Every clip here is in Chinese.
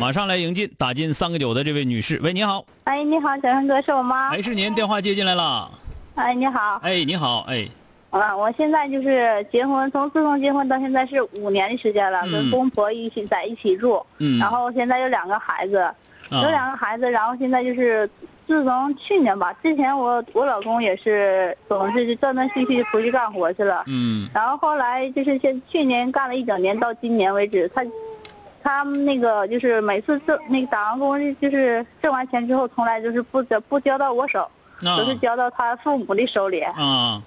马上来迎进打进三个九的这位女士，喂，你好，哎，你好，小生哥，是我吗？哎，是您，电话接进来了。哎，你好，哎，你好，哎，啊，我现在就是结婚，从自从结婚到现在是五年的时间了，嗯。跟公婆一起在一起住，嗯，然后现在有两个孩子，有啊，两个孩子，然后现在就是自从去年吧，之前我我老公也是总是断断续续出去干活去了，嗯。然后后来就是现去年干了一整年，到今年为止，他他那个就是每次挣那个打完工，就是挣完钱之后，从来就是不交不交到我手，那都是交到他父母的手里。啊，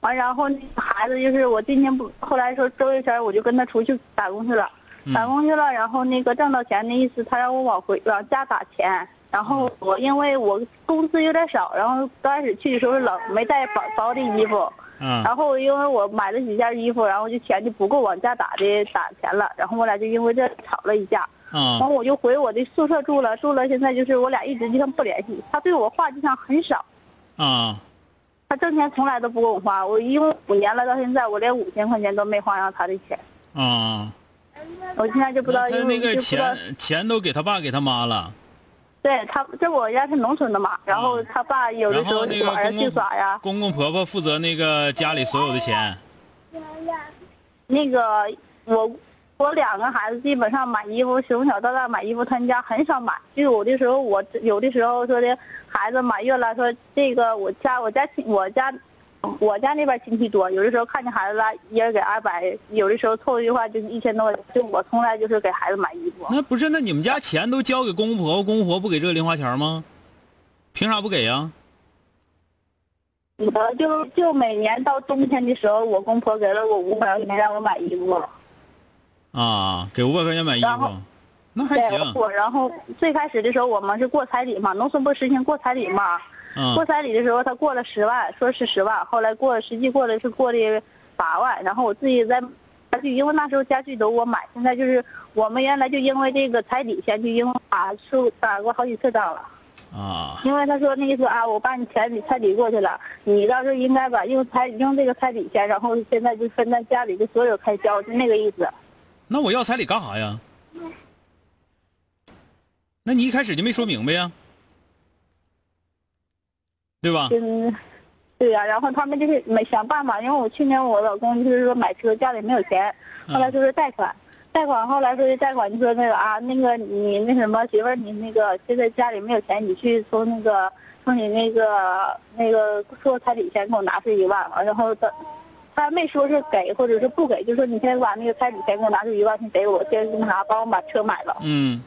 完，然后那个孩子就是我今天不，后来说周一前我就跟他出去打工去了，嗯打工去了，然后那个挣到钱的意思，他让我往回往家打钱。然后我因为我工资有点少，然后刚开始去的时候冷，没带薄薄的衣服，啊，然后因为我买了几件衣服，然后就钱就不够往家打的打钱了，然后我俩就因为这吵了一架，嗯。然，后我就回我的宿舍住了，住了现在就是我俩一直就像不联系，他对我话就像很少，啊，他挣钱从来都不给我花，我一共五年了，到现在我连五千块钱都没花上他的钱，啊，我现在就不知道那他那个因为就不知道钱钱都给他爸给他妈了，对他这我家是农村的嘛，然后他爸有的时候然后那个晚上去耍呀，公公婆婆负责那个家里所有的钱，那个我我两个孩子基本上买衣服，从小到大买衣服，他们家很少买。就有的时候我有的时候说的孩子满月了，说这个我家我家亲我家我家那边亲戚多，有的时候看见孩子了，一人给二百，有的时候凑一句话就是一千多，就我从来就是给孩子买衣服。那不是那你们家钱都交给公公婆婆，公公婆婆不给这个零花钱吗？凭啥不给呀？我就就每年到冬天的时候，我公婆给了我五百块钱让我买衣服。啊，给五百块钱买衣服，那还，行，我然后最开始的时候我们是过彩礼嘛，农村不实行过彩礼嘛。嗯过彩礼的时候，他过了十万，说是十万，后来过实际过的是过的八万，然后我自己在家具，因为那时候家具都我买，现在就是我们原来就因为这个彩礼钱就因为打输打过好几次仗了，啊，因为他说那意思啊，我把你钱礼彩礼过去了，你到时候应该把用彩用这个彩礼钱，然后现在就分担家里的所有开销，就那个意思。那我要彩礼干啥呀？那你一开始就没说明白呀，对吧？嗯，对呀、然后他们就是没想办法，因为我去年我老公就是说买车家里没有钱，后来就是贷款，贷款后来说是贷款，就说那个啊，那个你那什么媳妇儿，你那个现在家里没有钱，你去从那个从你那个那个说彩礼钱给我拿出一万，然后他。他没说是给或者是不给，就说你先把那个彩礼钱给我拿出一万，先给我，先那啥帮我把车买了。嗯，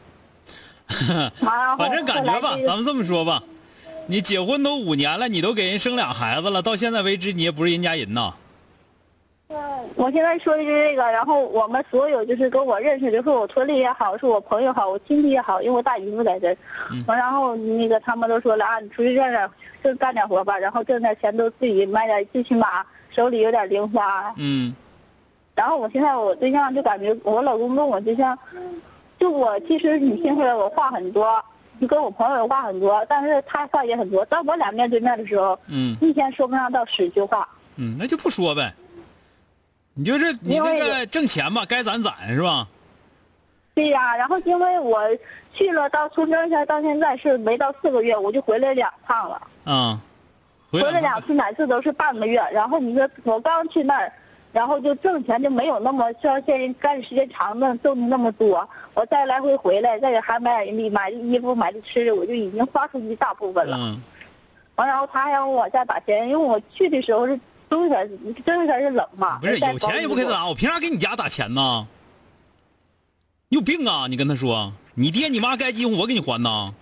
反正感觉吧咱们这么说吧，你结婚都五年了，你都给人生俩孩子了，到现在为止你也不是人家人呐。我现在说的就是这个，然后我们所有就是跟我认识的，是我村里也好，是我朋友好，我亲戚也好，因为我大姨夫在这儿，嗯完、然后那个他们都说了啊，你出去干点，就干点活吧，然后挣点钱都自己买点，最起码手里有点零花。嗯然后我现在我对象就感觉我老公跟我对象，就我其实你听出来我话很多，就跟我朋友话很多，但是他话也很多。当我俩面对面的时候，嗯一天说不上到十句话。嗯，那就不说呗。你就是你那个挣钱吧，该攒攒是吧？对呀、然后因为我去了到从这前到现在是没到四个月，我就回来两趟了，嗯，回来两次，每次都是半个月。然后你说我刚去那儿，然后就挣钱就没有那么像现在干时间长的挣的那么多。我再来回回来，再给孩子买买衣服、买的吃的，我就已经花出一大部分了。嗯，完，然后他还让我往家打钱，因为我去的时候是冬天，冬天是冷嘛。不是有钱也不给他打，我凭啥给你家打钱呢？你有病啊！你跟他说，你爹你妈该结婚我给你还呢。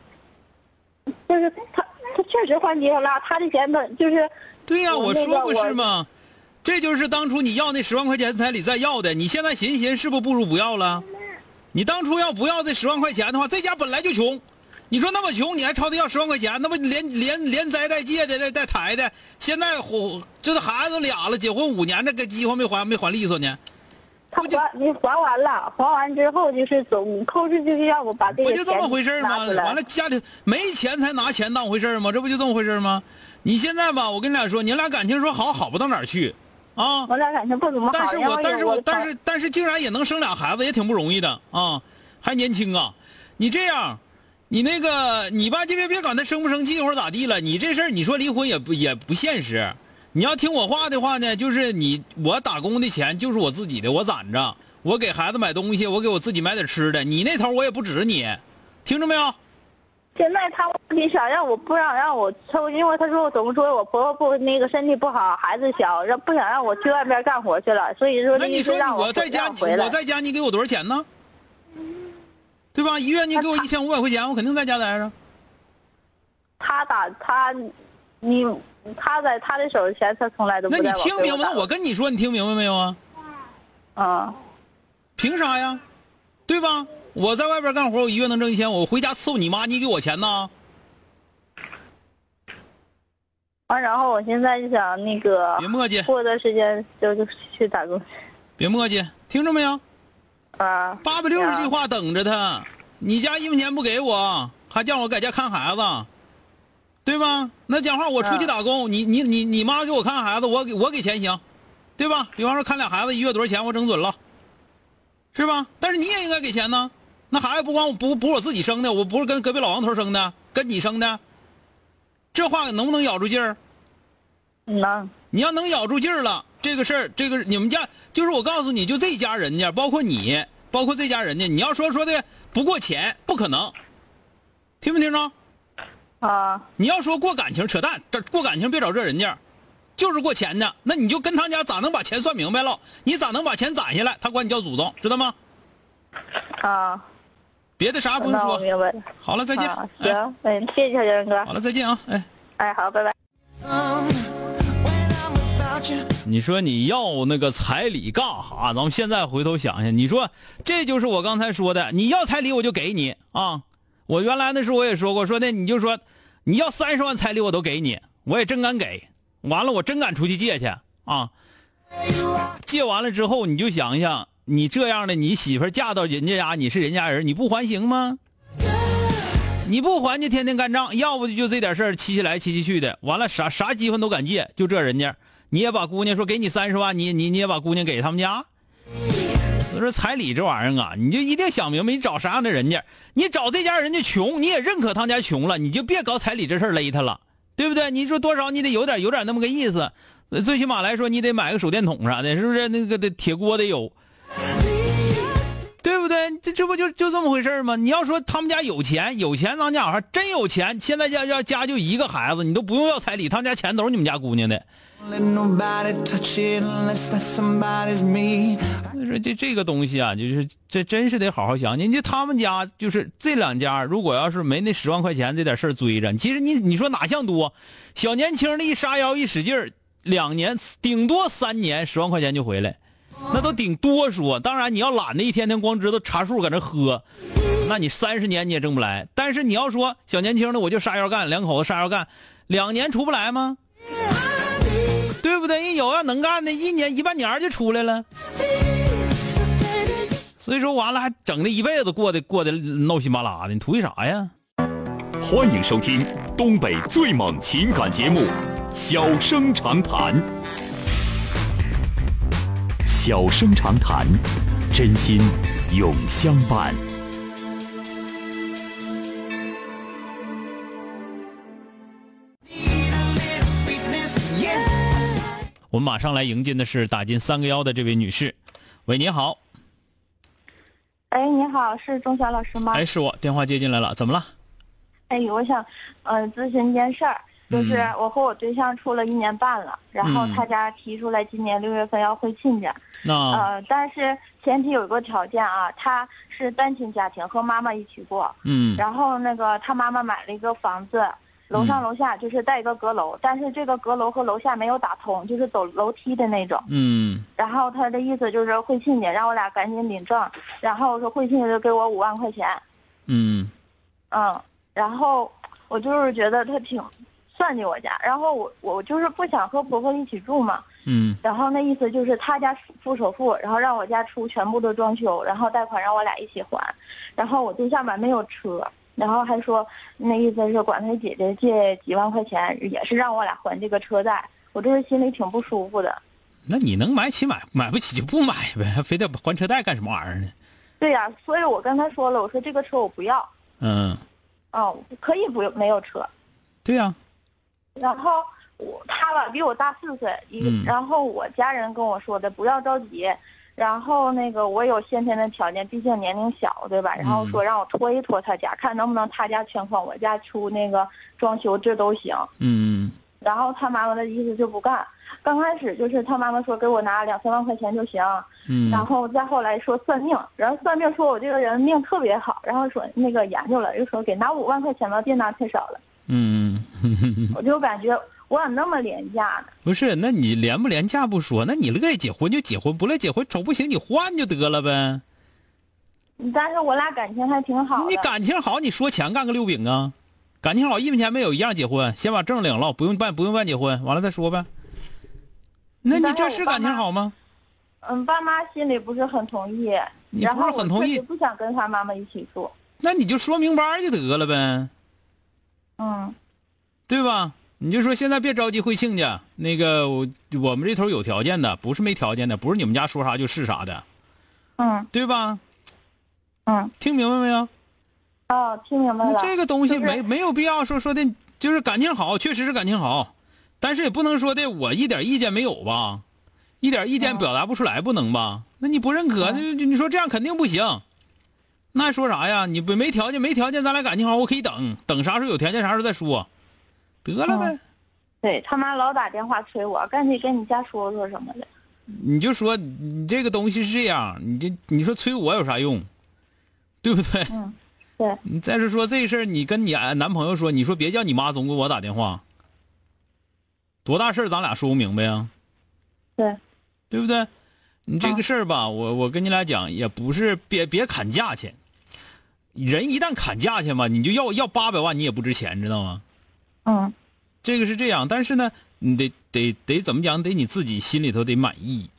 就是他，他确实还结婚了，他的钱他就是。对呀，我说不是吗？这就是当初你要那十万块钱彩礼再要的，你现在寻思寻思，是不是不如不要了？你当初要不要这十万块钱的话，这家本来就穷，你说那么穷，你还朝他要十万块钱，那不连连连灾带借的带带抬的，现在还这孩子俩了，结婚五年，这个计划没还没还利索呢。他还你还完了，还完之后就是总扣是就是让我把这个不就这么回事吗？完了家里没钱才拿钱当回事吗？这不就这么回事吗？你现在吧，我跟你俩说，你俩感情说好好不到哪儿去。啊，我俩感情不怎么好。但是我但是我但是但是竟然也能生俩孩子，也挺不容易的啊，还年轻啊。你这样，你那个你吧，就别别管他生不生气或者咋地了。你这事儿你说离婚也不也不现实。你要听我话的话呢，就是你我打工的钱就是我自己的，我攒着，我给孩子买东西，我给我自己买点吃的。你那头我也不指着你，听着没有？现在他你想让我不想让我抽，因为他说我怎么说我婆婆不那个身体不好，孩子小，让不想让我去外边干活去了，所以说那你说我在家我在家你给我多少钱呢？对吧？一月你给我一千五百块钱，我肯定在家待着。他打他，你他在他的手里钱，他从来都不。那你听明白？我跟你说，你听明白没有啊？啊。凭啥呀？对吧？我在外边干活，我一月能挣一千，我回家伺候你妈，你给我钱呢？完，然后我现在就想那个，别磨叽，过段时间就就去打工。别磨叽，听着没有？啊。八百六十句话等着他，你家一分钱不给我，还叫我在家看孩子，对吧？那讲话，我出去打工，你你你你妈给我看孩子，我给我给钱行，对吧？比方说看俩孩子一月多少钱，我整准了，是吧？但是你也应该给钱呢。那孩子不光我不不是我自己生的，我不是跟隔壁老王头生的，跟你生的。这话能不能咬住劲儿？能。你要能咬住劲儿了，这个事儿，这个你们家就是我告诉你就这家人家，包括你，包括这家人家，你要说说的不过钱，不可能。听没听着？啊。你要说过感情，扯淡，这过感情别找这人家，就是过钱的。那你就跟他家咋能把钱算明白了？你咋能把钱攒下来？他管你叫祖宗，知道吗？啊，别的啥不用说。好了，再见。行，哎，谢谢小江哥。好了，再见啊，哎。哎，好，拜拜。你说你要那个彩礼干哈？咱们现在回头想想，你说这就是我刚才说的，你要彩礼我就给你啊。我原来那时候我也说过，说那你就说你要三十万彩礼我都给你，我也真敢给。完了，我真敢出去借去啊。借完了之后，你就想想。你这样的，你媳妇嫁到人家家，你是人家人，你不还行吗？你不还就天天干仗，要不就这点事儿气起来气气去的，完了啥啥机会都敢借，就这人家，你也把姑娘说给你三十万，你你你也把姑娘给他们家。我说彩礼这玩意儿啊，你就一定想明白，你找啥样的人家，你找这家人家穷，你也认可他家穷了，你就别搞彩礼这事勒他了，对不对？你说多少你得有点有点那么个意思，最起码来说你得买个手电筒啥的，是不是？那个的铁锅得有。对不对？这这不就就这么回事吗？你要说他们家有钱，有钱，咱家伙真有钱。现在家要家就一个孩子，你都不用要彩礼，他们家钱都是你们家姑娘的。所以说这这个东西啊，就是这真是得好好想。你就他们家就是这两家，如果要是没那十万块钱这点事儿追着，其实你你说哪像多？小年轻的一杀腰一使劲儿，两年顶多三年，十万块钱就回来。那都顶多说，当然你要懒的一天天光知道查数搁那喝，那你三十年你也挣不来。但是你要说小年轻的我就杀腰干，两口子杀腰干，两年出不来吗？对不对？人有要能干的，一年一半年就出来了。所以说完了还整的一辈子过的过的闹心巴拉的，你图啥呀？欢迎收听东北最猛情感节目《小生长谈》。小生长谈，真心永相伴。我们马上来迎接的是打进三个幺的这位女士。喂，你好。哎，你好，是钟晓老师吗？哎，是我，电话接进来了，怎么了？哎，我想，呃，咨询一件事儿，就是我和我对象处了一年半了，然后他家提出来今年六月份要回亲家，呃，但是前提有一个条件啊，他是单亲家庭，和妈妈一起过，嗯，然后那个他妈妈买了一个房子。楼上楼下就是带一个阁楼，但是这个阁楼和楼下没有打通，就是走楼梯的那种。嗯。然后他的意思就是会亲家，让我俩赶紧领证。然后说会亲家就给我五万块钱。嗯。嗯，然后我就是觉得他挺算计我家，然后我我就是不想和婆婆一起住嘛。嗯。然后那意思就是他家付首付，然后让我家出全部的装修，然后贷款让我俩一起还。然后我对象吧没有车。然后还说，那意思是管他姐姐借几万块钱，也是让我俩还这个车贷。我这是心里挺不舒服的。那你能买起买，买不起就不买呗，非得还车贷干什么玩意儿呢？对呀，所以我跟他说了，我说这个车我不要。嗯。哦，可以不用没有车。对呀。然后我他吧比我大四岁，嗯。然后我家人跟我说的，不要着急。然后那个我有先天的条件，毕竟年龄小，对吧？然后说让我拖一拖他家，看能不能他家全款，我家出那个装修，这都行。嗯。然后他妈妈的意思就不干，刚开始就是他妈妈说给我拿两三万块钱就行。嗯。然后再后来说算命，然后算命说我这个人命特别好，然后说那个研究了，又说给拿五万块钱吧，别拿太少了。嗯。我就感觉。我咋那么廉价呢？不是，那你廉不廉价不说，那你乐意结婚就结婚，不乐意结婚瞅不行你换就得了呗。但是我俩感情还挺好。你感情好，你说钱干个六饼啊？感情好一分钱没有，一样结婚，先把证领了，不用办，不用办结婚，完了再说呗。那你这是感情好吗？嗯，爸妈心里不是很同意，你不是很同意，不想跟他妈妈一起住。那你就说明白就得了呗。嗯，对吧？你就说现在别着急回亲家，那个我我们这头有条件的，不是没条件的，不是你们家说啥就是啥的，嗯，对吧？嗯，听明白没有？哦，听明白了。这个东西没没有必要说说的，就是感情好，确实是感情好，但是也不能说的我一点意见没有吧，一点意见表达不出来，不能吧？那你不认可，那你说这样肯定不行。那说啥呀？你不没条件，没条件，咱俩感情好，我可以等等啥时候有条件，啥时候再说。得了呗，对他妈老打电话催我，赶紧跟你家说说什么的。你就说你这个东西是这样，你这你说催我有啥用，对不对？嗯，对。你再是说这事儿，你跟你男朋友说，你说别叫你妈总给我打电话，多大事儿咱俩说不明白呀？对，对不对？你这个事儿吧，我我跟你俩讲，也不是别别砍价钱，人一旦砍价去嘛，你就要要八百万，你也不值钱，知道吗？嗯，这个是这样，但是呢，你得得得怎么讲？得你自己心里头得满意，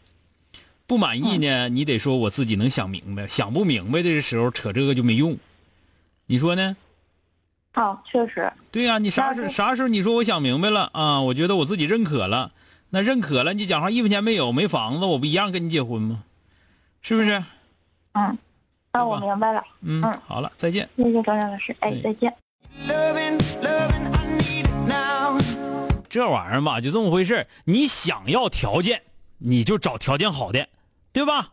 不满意呢，你得说我自己能想明白，想不明白的时候扯这个就没用，你说呢？哦，确实。对呀，你啥时啥时候你说我想明白了啊？我觉得我自己认可了，那认可了，你讲话一分钱没有，没房子，我不一样跟你结婚吗？是不是？嗯，那我明白了。嗯，好了，再见。谢谢张亮老师，哎，再见。这玩意儿吧，就这么回事你想要条件，你就找条件好的，对吧？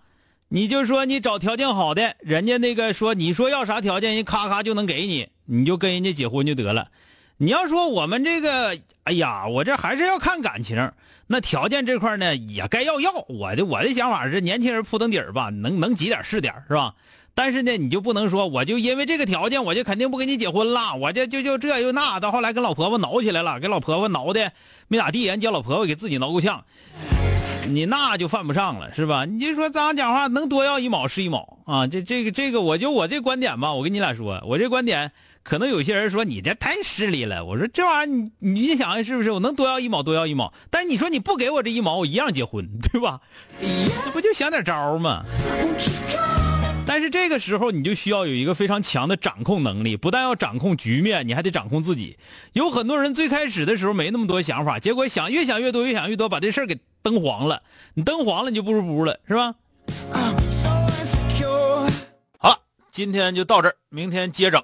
你就说你找条件好的，人家那个说你说要啥条件，人咔咔就能给你，你就跟人家结婚就得了。你要说我们这个，哎呀，我这还是要看感情。那条件这块呢，也该要要。我的我的想法是，年轻人铺腾底儿吧，能能挤点是点是吧？但是呢，你就不能说，我就因为这个条件，我就肯定不跟你结婚了。我这就就这又那，到后来跟老婆婆挠起来了，给老婆婆挠的没咋地，人家老婆婆给自己挠够呛，你那就犯不上了，是吧？你就说咱讲话能多要一毛是一毛啊！这这个这个，我就我这观点吧，我跟你俩说，我这观点可能有些人说你这太势利了。我说这玩意儿你你想想是不是？我能多要一毛多要一毛，但是你说你不给我这一毛，我一样结婚，对吧？这不就想点招吗？但是这个时候，你就需要有一个非常强的掌控能力，不但要掌控局面，你还得掌控自己。有很多人最开始的时候没那么多想法，结果想越想越多，越想越多，把这事儿给蹬黄了。你蹬黄了，你就不如不了，是吧？好了，今天就到这儿，明天接整。